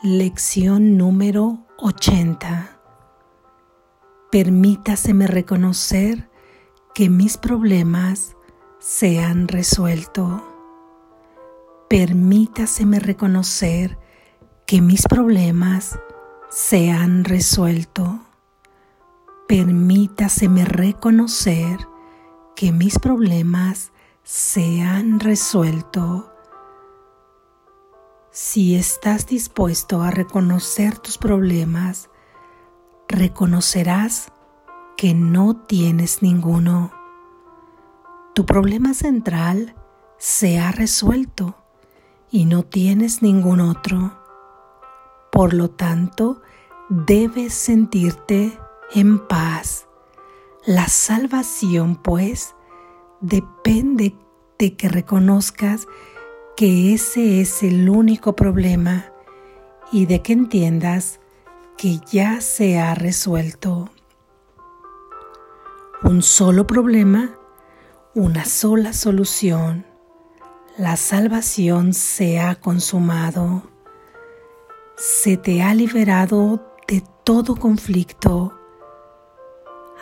Lección número 80. Permítaseme reconocer que mis problemas se han resuelto. Permítaseme reconocer que mis problemas se han resuelto. Permítaseme reconocer que mis problemas se han resuelto si estás dispuesto a reconocer tus problemas, reconocerás que no tienes ninguno. Tu problema central se ha resuelto y no tienes ningún otro. Por lo tanto, debes sentirte en paz. La salvación, pues, depende de que reconozcas que ese es el único problema y de que entiendas que ya se ha resuelto. Un solo problema, una sola solución. La salvación se ha consumado. Se te ha liberado de todo conflicto.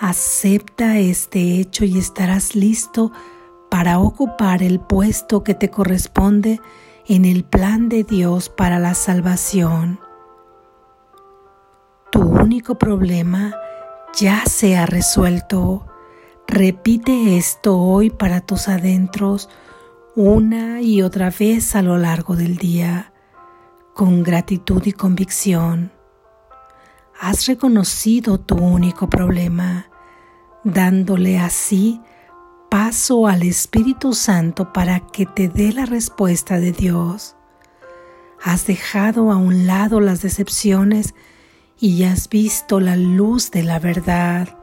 Acepta este hecho y estarás listo ocupar el puesto que te corresponde en el plan de Dios para la salvación. Tu único problema ya se ha resuelto. Repite esto hoy para tus adentros una y otra vez a lo largo del día, con gratitud y convicción. Has reconocido tu único problema, dándole así paso al Espíritu Santo para que te dé la respuesta de Dios. Has dejado a un lado las decepciones y has visto la luz de la verdad.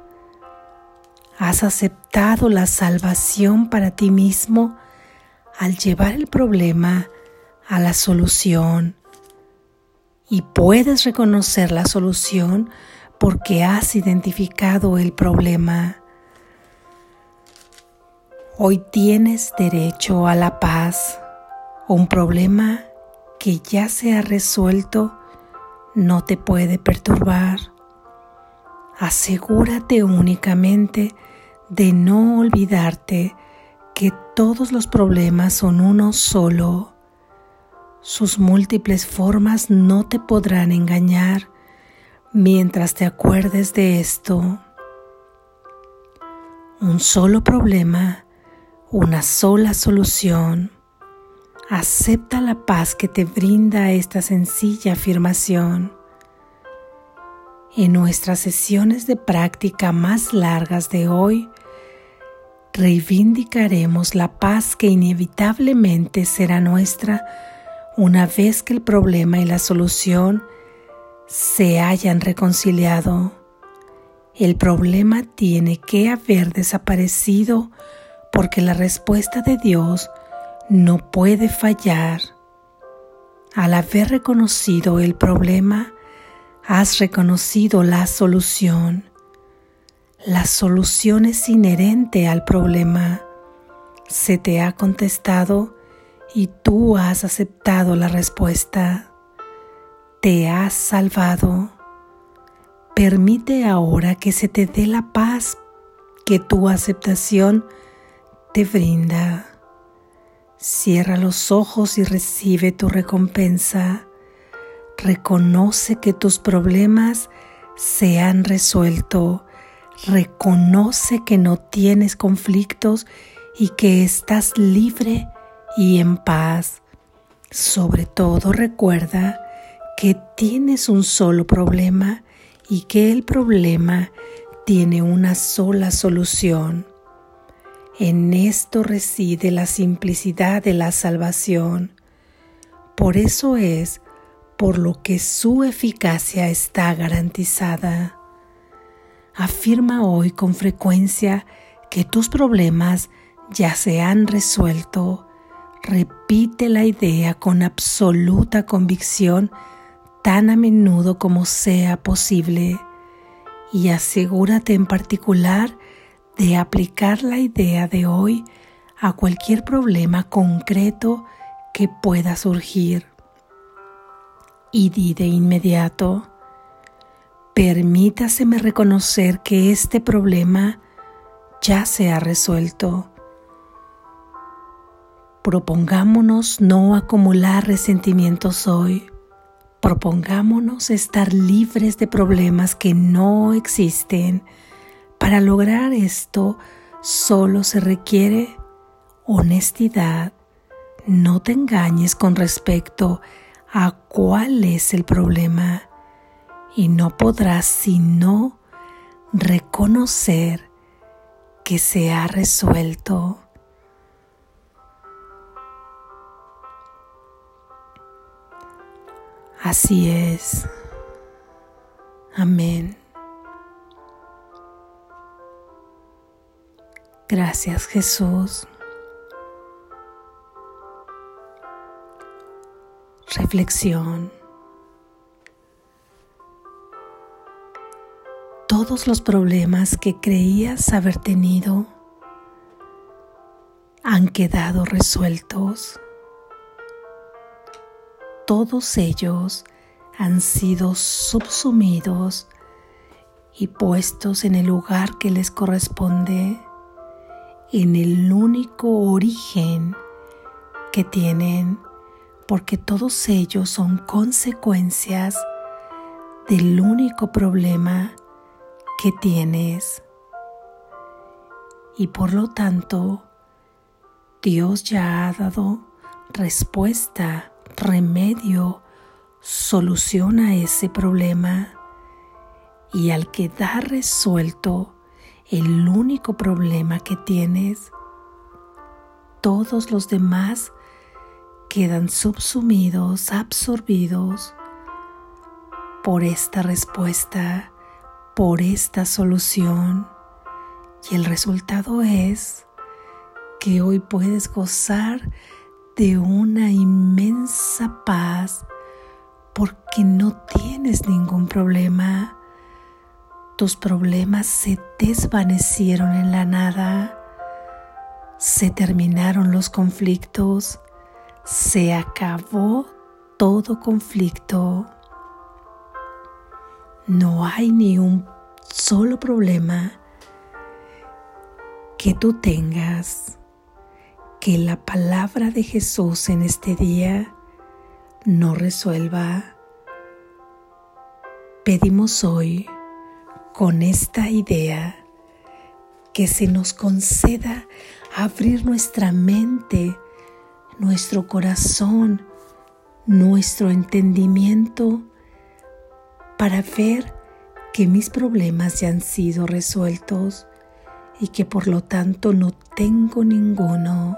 Has aceptado la salvación para ti mismo al llevar el problema a la solución. Y puedes reconocer la solución porque has identificado el problema. Hoy tienes derecho a la paz. Un problema que ya se ha resuelto no te puede perturbar. Asegúrate únicamente de no olvidarte que todos los problemas son uno solo. Sus múltiples formas no te podrán engañar mientras te acuerdes de esto. Un solo problema una sola solución. Acepta la paz que te brinda esta sencilla afirmación. En nuestras sesiones de práctica más largas de hoy, reivindicaremos la paz que inevitablemente será nuestra una vez que el problema y la solución se hayan reconciliado. El problema tiene que haber desaparecido porque la respuesta de Dios no puede fallar. Al haber reconocido el problema, has reconocido la solución. La solución es inherente al problema. Se te ha contestado y tú has aceptado la respuesta. Te has salvado. Permite ahora que se te dé la paz que tu aceptación te brinda. Cierra los ojos y recibe tu recompensa. Reconoce que tus problemas se han resuelto. Reconoce que no tienes conflictos y que estás libre y en paz. Sobre todo recuerda que tienes un solo problema y que el problema tiene una sola solución. En esto reside la simplicidad de la salvación. Por eso es por lo que su eficacia está garantizada. Afirma hoy con frecuencia que tus problemas ya se han resuelto. Repite la idea con absoluta convicción tan a menudo como sea posible y asegúrate en particular de aplicar la idea de hoy a cualquier problema concreto que pueda surgir. y di de inmediato, permítaseme reconocer que este problema ya se ha resuelto. Propongámonos no acumular resentimientos hoy. Propongámonos estar libres de problemas que no existen. Para lograr esto solo se requiere honestidad. No te engañes con respecto a cuál es el problema y no podrás sino reconocer que se ha resuelto. Así es. Amén. Gracias Jesús. Reflexión. Todos los problemas que creías haber tenido han quedado resueltos. Todos ellos han sido subsumidos y puestos en el lugar que les corresponde, en el único origen que tienen porque todos ellos son consecuencias del único problema que tienes. Y por lo tanto, Dios ya ha dado respuesta, remedio, solución a ese problema. Y al quedar resuelto el único problema que tienes, todos los demás quedan subsumidos, absorbidos por esta respuesta, por esta solución. Y el resultado es que hoy puedes gozar de una inmensa paz porque no tienes ningún problema. Tus problemas se desvanecieron en la nada, se terminaron los conflictos, se acabó todo conflicto. No hay ni un solo problema que tú tengas que la palabra de Jesús en este día no resuelva. Pedimos hoy con esta idea que se nos conceda abrir nuestra mente nuestro corazón, nuestro entendimiento para ver que mis problemas ya han sido resueltos y que por lo tanto no tengo ninguno,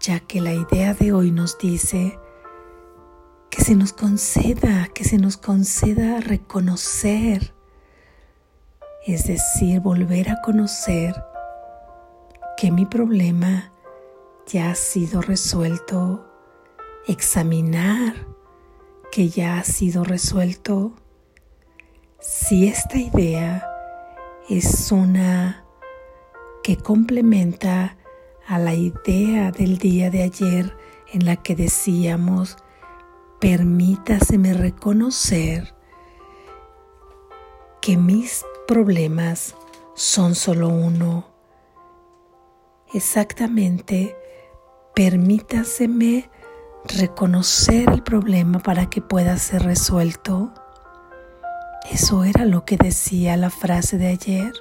ya que la idea de hoy nos dice que se nos conceda, que se nos conceda reconocer, es decir, volver a conocer que mi problema ya ha sido resuelto, examinar que ya ha sido resuelto. Si esta idea es una que complementa a la idea del día de ayer en la que decíamos, permítaseme reconocer que mis problemas son solo uno. Exactamente permítaseme reconocer el problema para que pueda ser resuelto. Eso era lo que decía la frase de ayer.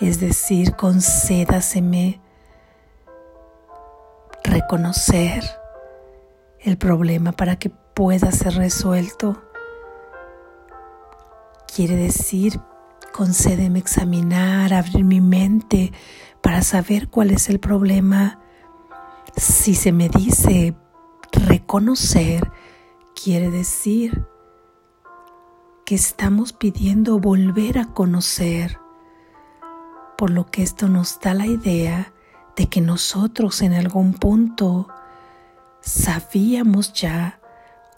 Es decir, concédaseme reconocer el problema para que pueda ser resuelto. Quiere decir, concédeme examinar, abrir mi mente para saber cuál es el problema. Si se me dice reconocer, quiere decir que estamos pidiendo volver a conocer, por lo que esto nos da la idea de que nosotros en algún punto sabíamos ya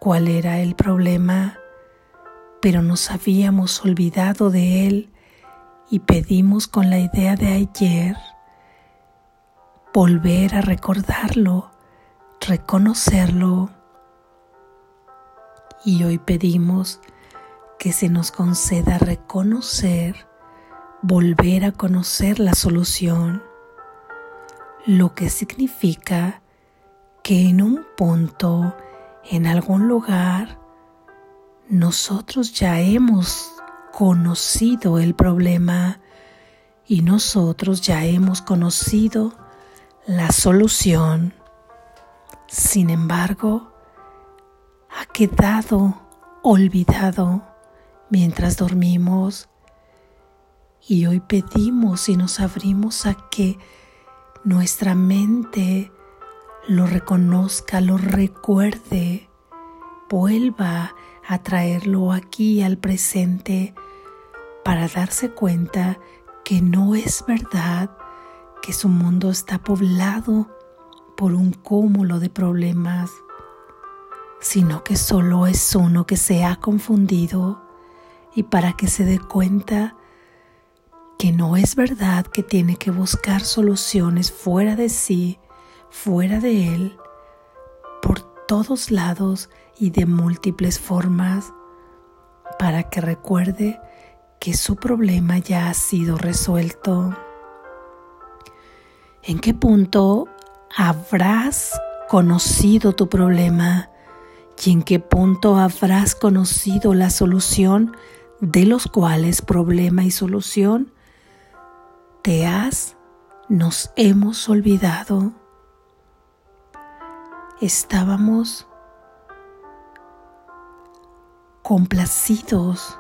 cuál era el problema, pero nos habíamos olvidado de él y pedimos con la idea de ayer volver a recordarlo, reconocerlo, Y hoy pedimos que se nos conceda reconocer, volver a conocer la solución, lo que significa que en un punto, en algún lugar, nosotros ya hemos conocido el problema y nosotros ya hemos conocido la solución. Sin embargo, ha quedado olvidado mientras dormimos y hoy pedimos y nos abrimos a que nuestra mente lo reconozca, lo recuerde, vuelva a traerlo aquí al presente para darse cuenta que no es verdad que su mundo está poblado por un cúmulo de problemas, sino que solo es uno que se ha confundido y para que se dé cuenta que no es verdad que tiene que buscar soluciones fuera de sí, fuera de él, por todos lados y de múltiples formas, para que recuerde que su problema ya ha sido resuelto. ¿En qué punto habrás conocido tu problema? ¿Y en qué punto habrás conocido la solución de los cuales problema y solución te has, nos hemos olvidado? Estábamos complacidos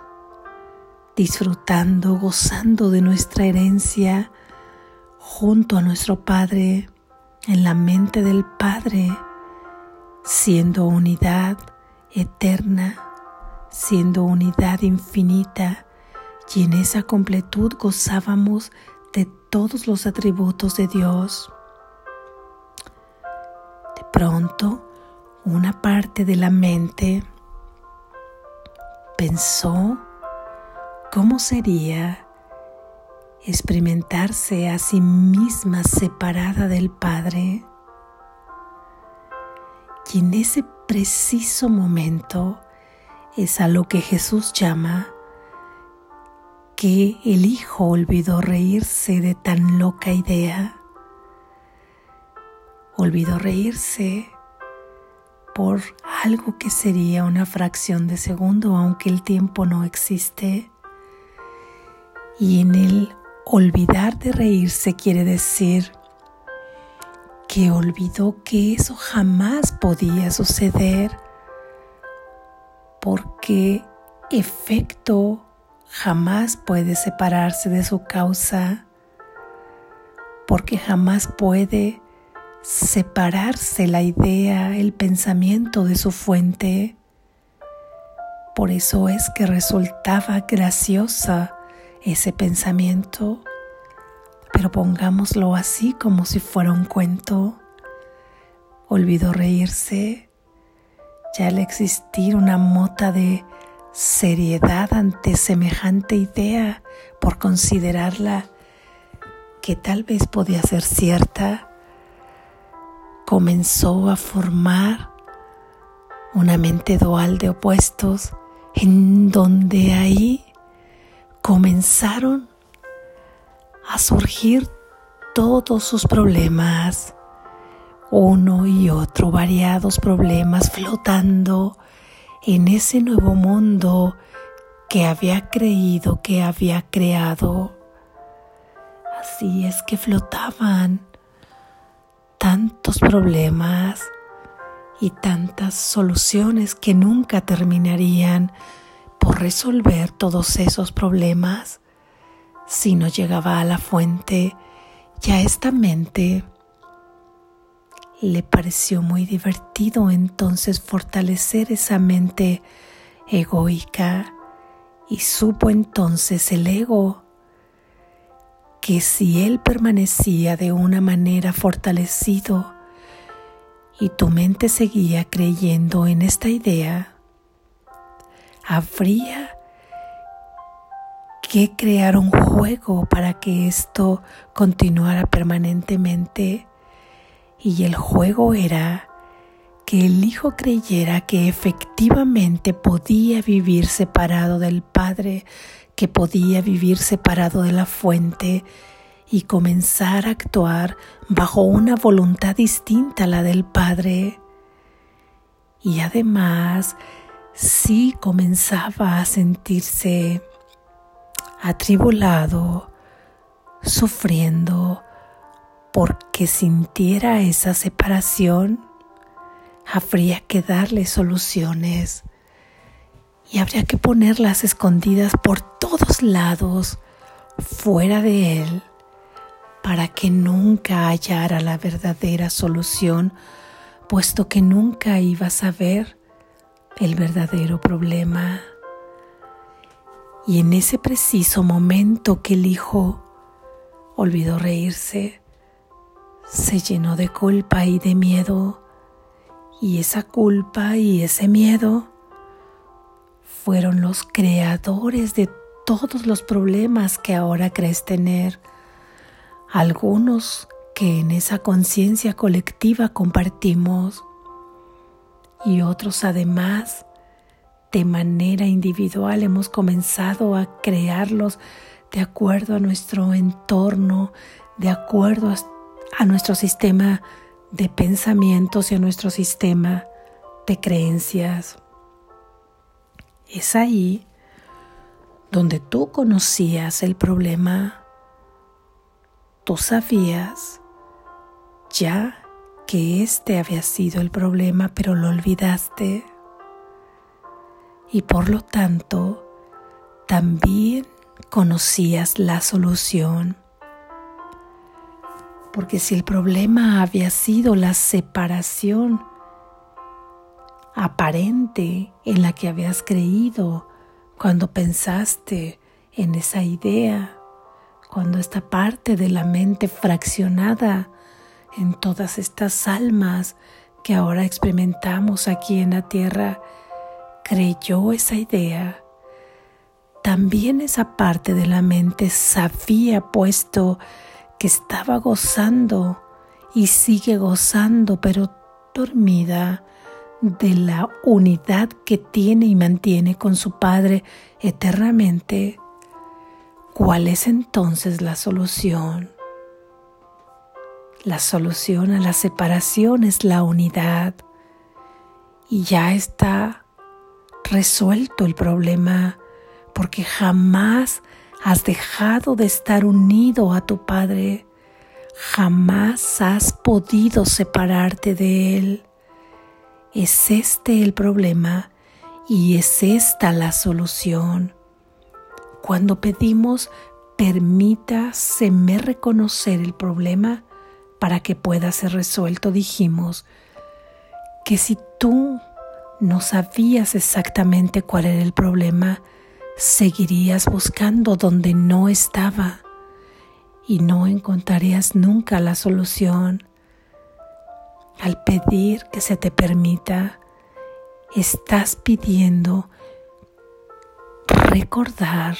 disfrutando, gozando de nuestra herencia junto a nuestro Padre, en la mente del Padre, siendo unidad eterna, siendo unidad infinita, y en esa completud gozábamos de todos los atributos de Dios. De pronto, una parte de la mente pensó ¿Cómo sería experimentarse a sí misma separada del Padre? Y en ese preciso momento es a lo que Jesús llama que el Hijo olvidó reírse de tan loca idea. Olvidó reírse por algo que sería una fracción de segundo, aunque el tiempo no existe. Y en el olvidar de reírse quiere decir que olvidó que eso jamás podía suceder porque efecto jamás puede separarse de su causa, porque jamás puede separarse la idea, el pensamiento de su fuente. Por eso es que resultaba graciosa ese pensamiento, pero pongámoslo así como si fuera un cuento. Olvidó reírse, ya al existir una mota de seriedad ante semejante idea por considerarla que tal vez podía ser cierta, comenzó a formar una mente dual de opuestos en donde ahí comenzaron a surgir todos sus problemas, uno y otro variados problemas flotando en ese nuevo mundo que había creído que había creado. Así es que flotaban tantos problemas y tantas soluciones que nunca terminarían por resolver todos esos problemas, si no llegaba a la fuente, ya esta mente le pareció muy divertido entonces fortalecer esa mente egoica y supo entonces el ego que si él permanecía de una manera fortalecido y tu mente seguía creyendo en esta idea, habría que crear un juego para que esto continuara permanentemente. Y el juego era que el hijo creyera que efectivamente podía vivir separado del Padre, que podía vivir separado de la fuente y comenzar a actuar bajo una voluntad distinta a la del Padre. Y además, sí comenzaba a sentirse atribulado, sufriendo, porque sintiera esa separación, habría que darle soluciones y habría que ponerlas escondidas por todos lados, fuera de él, para que nunca hallara la verdadera solución, puesto que nunca iba a saber el verdadero problema. Y en ese preciso momento que el hijo olvidó reírse, se llenó de culpa y de miedo, y esa culpa y ese miedo fueron los creadores de todos los problemas que ahora crees tener, algunos que en esa conciencia colectiva compartimos y otros además de manera individual hemos comenzado a crearlos de acuerdo a nuestro entorno, de acuerdo a, nuestro sistema de pensamientos y a nuestro sistema de creencias. Es ahí donde tú conocías el problema, tú sabías ya que este había sido el problema, pero lo olvidaste. Y por lo tanto, también conocías la solución. Porque si el problema había sido la separación aparente en la que habías creído cuando pensaste en esa idea, cuando esta parte de la mente fraccionada en todas estas almas que ahora experimentamos aquí en la tierra creyó esa idea, también esa parte de la mente sabía puesto que estaba gozando y sigue gozando, pero dormida de la unidad que tiene y mantiene con su Padre eternamente, ¿cuál es entonces la solución? La solución a la separación es la unidad y ya está resuelto el problema porque jamás has dejado de estar unido a tu Padre, jamás has podido separarte de Él. Es este el problema y es esta la solución. Cuando pedimos, permítaseme reconocer el problema, para que pueda ser resuelto, dijimos que si tú no sabías exactamente cuál era el problema, seguirías buscando donde no estaba y no encontrarías nunca la solución. Al pedir que se te permita, estás pidiendo recordar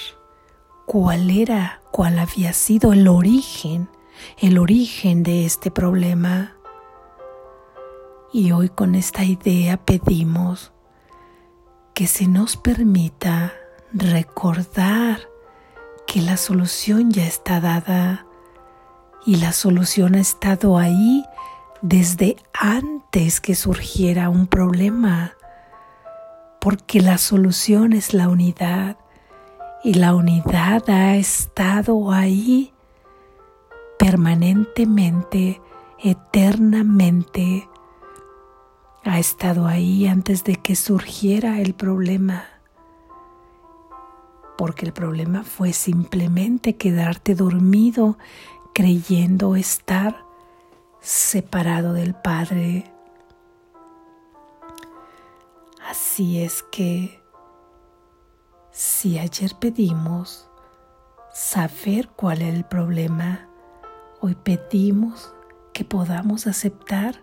cuál era, cuál había sido el origen el origen de este problema. Y hoy con esta idea pedimos que se nos permita recordar que la solución ya está dada y la solución ha estado ahí desde antes que surgiera un problema, porque la solución es la unidad y la unidad ha estado ahí permanentemente, eternamente, ha estado ahí antes de que surgiera el problema. Porque el problema fue simplemente quedarte dormido creyendo estar separado del Padre. Así es que si ayer pedimos saber cuál es el problema, Hoy pedimos que podamos aceptar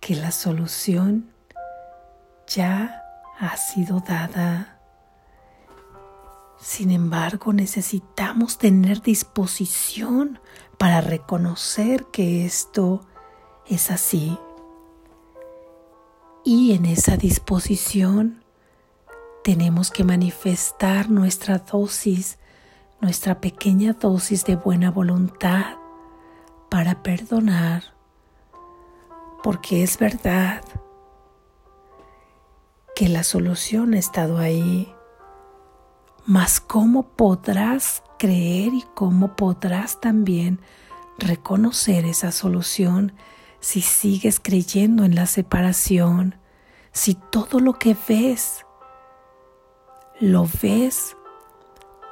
que la solución ya ha sido dada. Sin embargo, necesitamos tener disposición para reconocer que esto es así. Y en esa disposición tenemos que manifestar nuestra dosis, nuestra pequeña dosis de buena voluntad para perdonar, porque es verdad que la solución ha estado ahí, mas cómo podrás creer y cómo podrás también reconocer esa solución si sigues creyendo en la separación, si todo lo que ves lo ves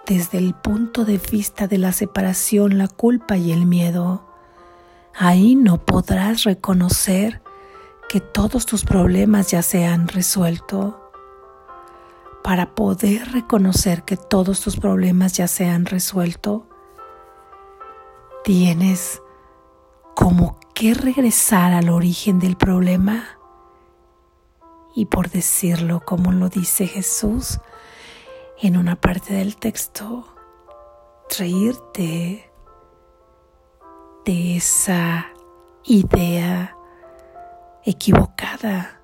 desde el punto de vista de la separación, la culpa y el miedo, ahí no podrás reconocer que todos tus problemas ya se han resuelto. Para poder reconocer que todos tus problemas ya se han resuelto, tienes como que regresar al origen del problema. Y por decirlo como lo dice Jesús en una parte del texto, reírte de esa idea equivocada.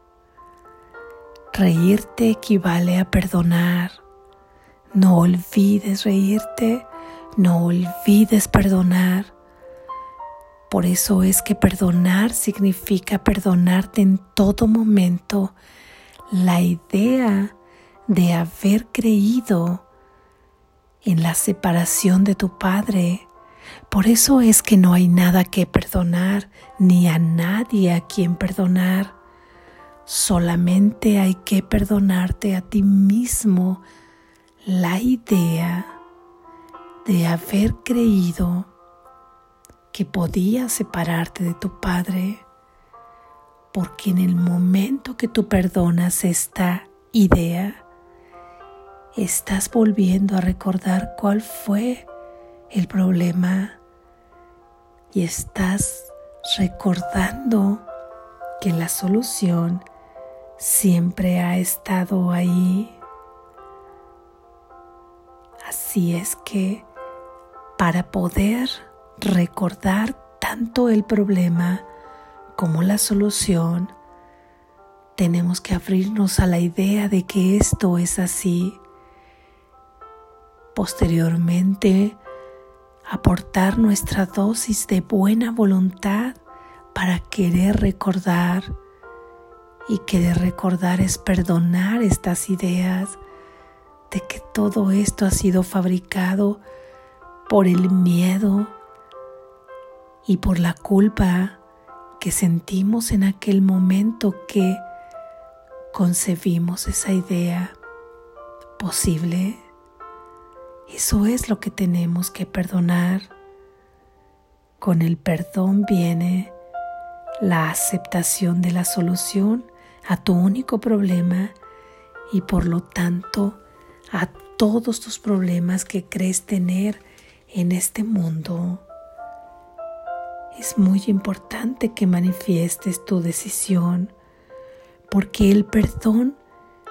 Reírte equivale a perdonar. No olvides reírte, no olvides perdonar. Por eso es que perdonar significa perdonarte en todo momento. La idea de haber creído en la separación de tu Padre. Por eso es que no hay nada que perdonar, ni a nadie a quien perdonar. Solamente hay que perdonarte a ti mismo la idea de haber creído que podías separarte de tu Padre, porque en el momento que tú perdonas esta idea, estás volviendo a recordar cuál fue el problema y estás recordando que la solución siempre ha estado ahí. Así es que para poder recordar tanto el problema como la solución, tenemos que abrirnos a la idea de que esto es así. Posteriormente, aportar nuestra dosis de buena voluntad para querer recordar. Y querer recordar es perdonar estas ideas de que todo esto ha sido fabricado por el miedo y por la culpa que sentimos en aquel momento que concebimos esa idea posible. Eso es lo que tenemos que perdonar. Con el perdón viene la aceptación de la solución a tu único problema y por lo tanto a todos tus problemas que crees tener en este mundo es muy importante que manifiestes tu decisión, porque el perdón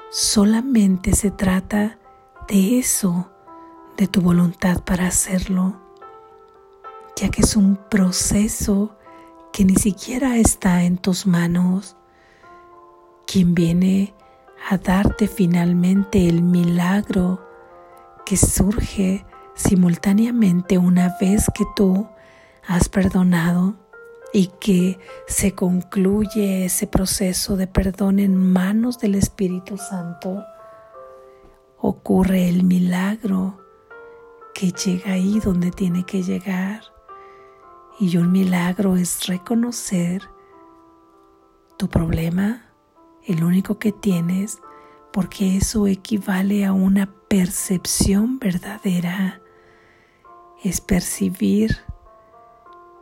solamente se trata de eso, de tu voluntad para hacerlo, ya que es un proceso que ni siquiera está en tus manos. Quien viene a darte finalmente el milagro que surge simultáneamente una vez que tú has perdonado y que se concluye ese proceso de perdón en manos del Espíritu Santo, ocurre el milagro que llega ahí donde tiene que llegar. Y un milagro es reconocer tu problema, el único que tienes, porque eso equivale a una percepción verdadera. Es percibir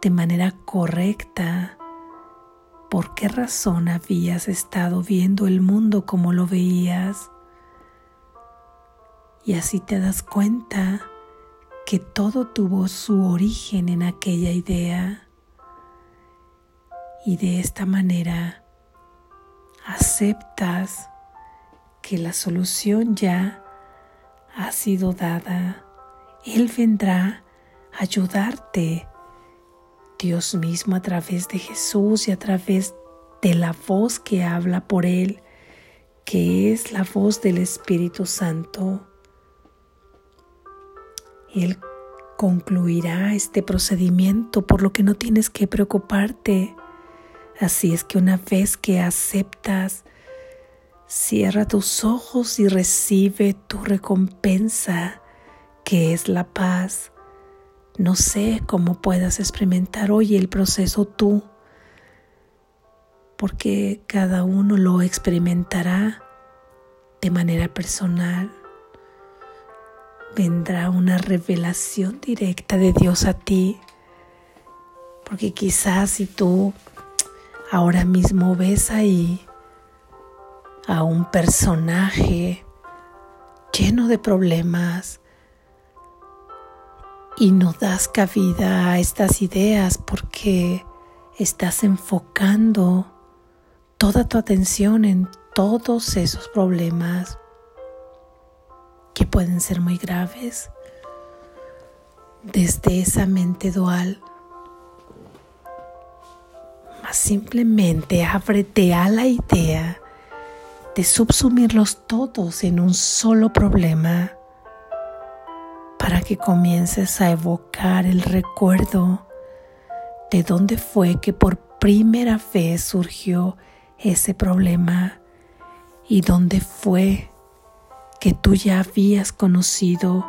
de manera correcta por qué razón habías estado viendo el mundo como lo veías. Y así te das cuenta que todo tuvo su origen en aquella idea. Y de esta manera aceptas que la solución ya ha sido dada. Él vendrá a ayudarte Dios mismo a través de Jesús y a través de la voz que habla por Él, que es la voz del Espíritu Santo. Él concluirá este procedimiento, por lo que no tienes que preocuparte. Así es que una vez que aceptas, cierra tus ojos y recibe tu recompensa, que es la paz. No sé cómo puedas experimentar hoy el proceso tú, porque cada uno lo experimentará de manera personal. Vendrá una revelación directa de Dios a ti, porque quizás si tú ahora mismo ves ahí a un personaje lleno de problemas, y no das cabida a estas ideas porque estás enfocando toda tu atención en todos esos problemas que pueden ser muy graves desde esa mente dual. Simplemente ábrete a la idea de subsumirlos todos en un solo problema para que comiences a evocar el recuerdo de dónde fue que por primera vez surgió ese problema y dónde fue que tú ya habías conocido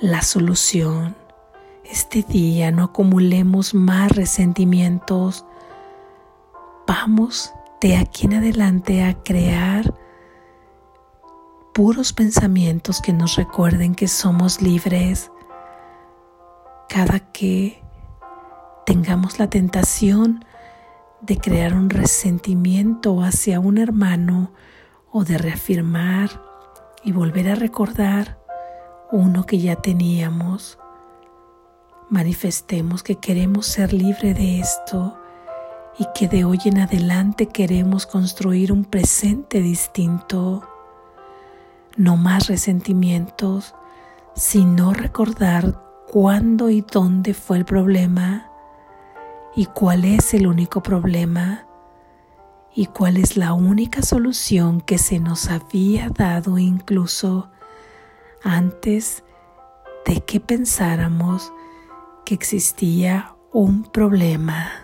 la solución. Este día no acumulemos más resentimientos. Vamos de aquí en adelante a crear puros pensamientos que nos recuerden que somos libres cada que tengamos la tentación de crear un resentimiento hacia un hermano o de reafirmar y volver a recordar uno que ya teníamos. Manifestemos que queremos ser libres de esto y que de hoy en adelante queremos construir un presente distinto no más resentimientos, sino recordar cuándo y dónde fue el problema y cuál es el único problema y cuál es la única solución que se nos había dado incluso antes de que pensáramos que existía un problema.